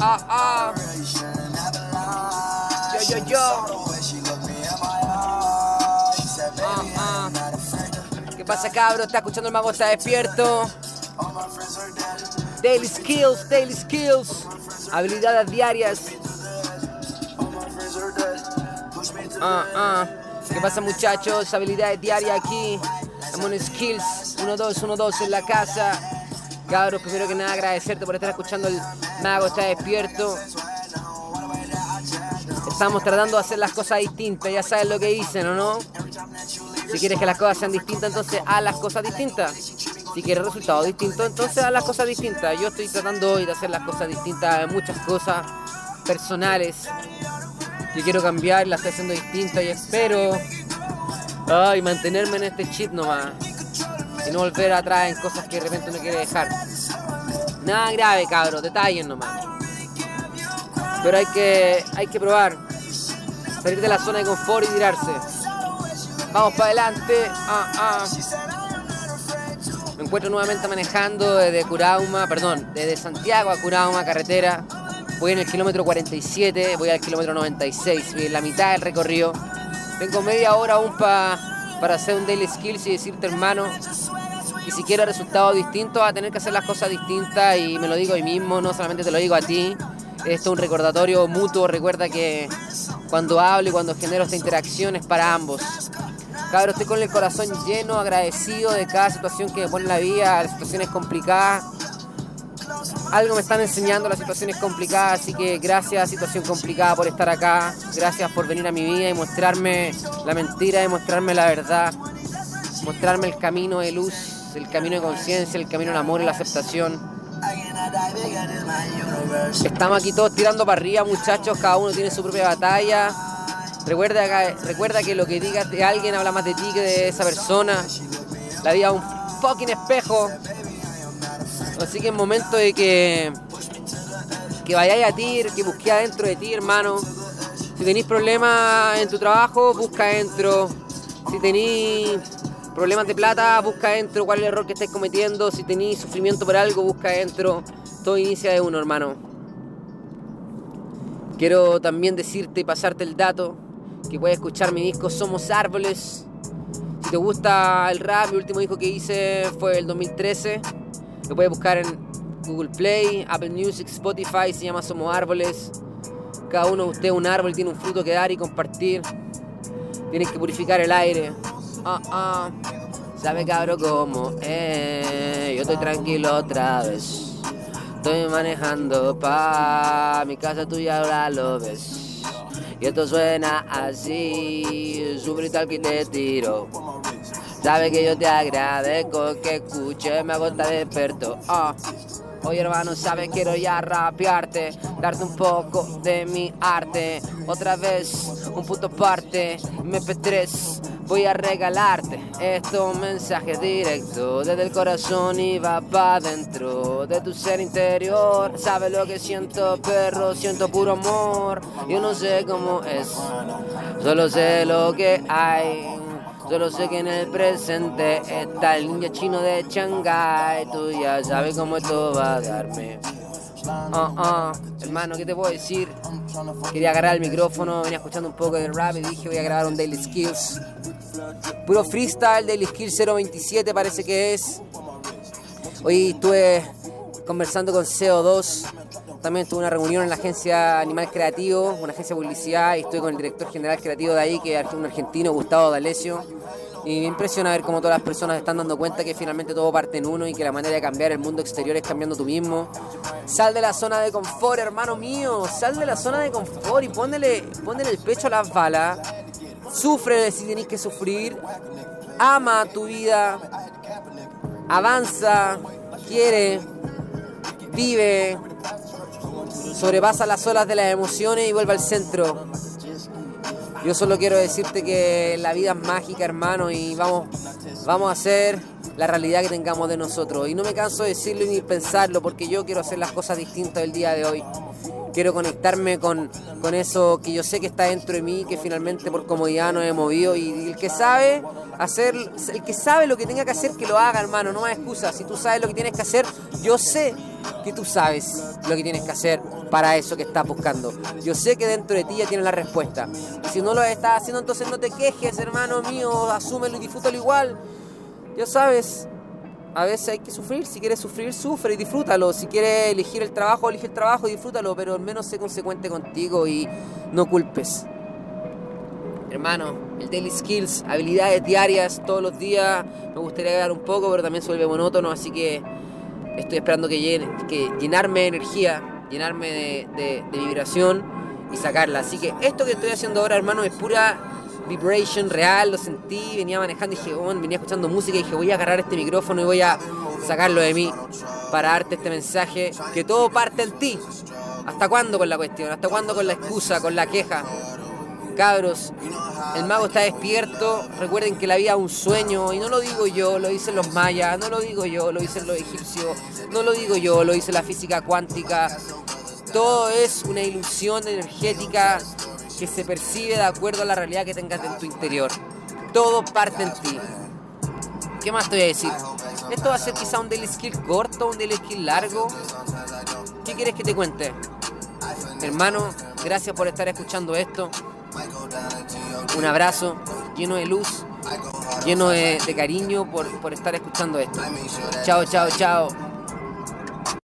Ah, ah. Yo, yo, yo. Ah. ¿Qué pasa, cabro? ¿Está escuchando el mago? ¿Está despierto? Daily skills, daily skills. Habilidades diarias. Ah, ah. ¿Qué pasa, muchachos? Habilidades diarias aquí. En skills. 1, 2, 1, 2 en la casa. Cabros, primero que nada agradecerte por estar escuchando el mago está despierto. Estamos tratando de hacer las cosas distintas, ya sabes lo que dicen, ¿o no? Si quieres que las cosas sean distintas, entonces haz las cosas distintas. Si quieres resultados distintos, entonces haz las cosas distintas. Yo estoy tratando hoy de hacer las cosas distintas, en muchas cosas personales que quiero cambiar, las estoy haciendo distintas y espero ay, mantenerme en este chip nomás y no volver atrás en cosas que de repente uno quiere dejar. Nada grave, cabros, detalles nomás. Pero hay que, hay que probar. Salir de la zona de confort y tirarse. Vamos para adelante. Ah, ah. Me encuentro nuevamente manejando desde Curauma, perdón, desde Santiago a Curauma, carretera. Voy en el kilómetro 47, voy al kilómetro 96, voy en la mitad del recorrido. Tengo media hora aún para hacer un daily skills y decirte, hermano, y si quiero resultados distintos, a tener que hacer las cosas distintas y me lo digo a mí mismo, no solamente te lo digo a ti. Esto es un recordatorio mutuo, recuerda que cuando hablo y cuando genero esta interacción es para ambos. Cabrón, estoy con el corazón lleno, agradecido de cada situación que me pone en la vida, las situaciones complicadas. Algo me están enseñando las situaciones complicadas, así que gracias situación complicada por estar acá, gracias por venir a mi vida y mostrarme la mentira y mostrarme la verdad, mostrarme el camino de luz el camino de conciencia, el camino del amor y la aceptación. Estamos aquí todos tirando para arriba, muchachos, cada uno tiene su propia batalla. Recuerda que, recuerda que lo que digas de alguien habla más de ti que de esa persona. La vida es un fucking espejo. Así que es momento de que, que vayáis a ti, que busquéis adentro de ti, hermano. Si tenéis problemas en tu trabajo, busca adentro. Si tenéis problemas de plata, busca adentro cuál es el error que estáis cometiendo. Si tenéis sufrimiento por algo, busca adentro. Todo inicia de uno, hermano. Quiero también decirte y pasarte el dato que puedes escuchar mi disco Somos Árboles. Si te gusta el rap, mi último disco que hice fue el 2013. Lo puedes buscar en Google Play, Apple Music, Spotify. Se llama Somos Árboles. Cada uno de ustedes un árbol, tiene un fruto que dar y compartir. Tienes que purificar el aire. Ah, ah. Sabe cabrón cómo es. Yo estoy tranquilo otra vez. Estoy manejando pa mi casa tuya ahora lo ves. Y esto suena así. Sufrí tal que te tiro. Sabe que yo te agradezco que escuche, me hago estar despierto. Ah. Oye hermano, sabes, quiero ya rapearte, darte un poco de mi arte. Otra vez, un puto parte, MP3, voy a regalarte estos mensajes directos desde el corazón y va para adentro de tu ser interior. Sabes lo que siento, perro, siento puro amor. Yo no sé cómo es, solo sé lo que hay. Solo sé que en el presente está el ninja chino de Shanghai. Tú ya sabes cómo esto va a darme. Uh, uh. Hermano, ¿qué te puedo decir? Quería agarrar el micrófono, venía escuchando un poco de rap y dije voy a grabar un Daily Skills. Puro freestyle, Daily Skills 027 parece que es. Hoy estuve conversando con CO2. También tuve una reunión en la agencia Animal Creativo, una agencia de publicidad, y estoy con el director general creativo de ahí, que es un argentino, Gustavo D'Alessio. Y me impresiona ver cómo todas las personas están dando cuenta que finalmente todo parte en uno y que la manera de cambiar el mundo exterior es cambiando tú mismo. Sal de la zona de confort, hermano mío. Sal de la zona de confort y póndele, el pecho a las balas. Sufre si tenés que sufrir. Ama tu vida. Avanza. Quiere. Vive. Sobrepasa las olas de las emociones y vuelve al centro. Yo solo quiero decirte que la vida es mágica, hermano, y vamos, vamos a hacer la realidad que tengamos de nosotros. Y no me canso de decirlo ni pensarlo, porque yo quiero hacer las cosas distintas el día de hoy. Quiero conectarme con, con eso que yo sé que está dentro de mí, que finalmente por comodidad no he movido. Y el que sabe, Hacer, el que sabe lo que tenga que hacer, que lo haga, hermano, no hay excusa. Si tú sabes lo que tienes que hacer, yo sé que tú sabes lo que tienes que hacer para eso que estás buscando. Yo sé que dentro de ti ya tienes la respuesta. Si no lo estás haciendo, entonces no te quejes, hermano mío, asúmelo y disfrútalo igual. Ya sabes, a veces hay que sufrir. Si quieres sufrir, sufre y disfrútalo. Si quieres elegir el trabajo, elige el trabajo y disfrútalo, pero al menos sé consecuente contigo y no culpes. Hermano, el Daily Skills, habilidades diarias todos los días. Me gustaría agregar un poco, pero también se monótono, así que estoy esperando que, que llenarme de energía, llenarme de, vibración y sacarla. Así que esto que estoy haciendo ahora, hermano, es pura vibration real, lo sentí, venía manejando y dije, venía escuchando música y dije, voy a agarrar este micrófono y voy a sacarlo de mí para darte este mensaje, que todo parte en ti. ¿Hasta cuándo con la cuestión? ¿Hasta cuándo con la excusa, con la queja? Cabros, el mago está despierto. Recuerden que la vida es un sueño. Y no lo digo yo, lo dicen los mayas. No lo digo yo, lo dicen los egipcios. No lo digo yo, lo dice la física cuántica. Todo es una ilusión energética que se percibe de acuerdo a la realidad que tengas en tu interior. Todo parte en ti. ¿Qué más te voy a decir? Esto va a ser quizá un daily skill corto, un daily skill largo. ¿Qué quieres que te cuente? Hermano, gracias por estar escuchando esto. Un abrazo lleno de luz, lleno de, cariño por, por estar escuchando esto. Chao, chao, chao.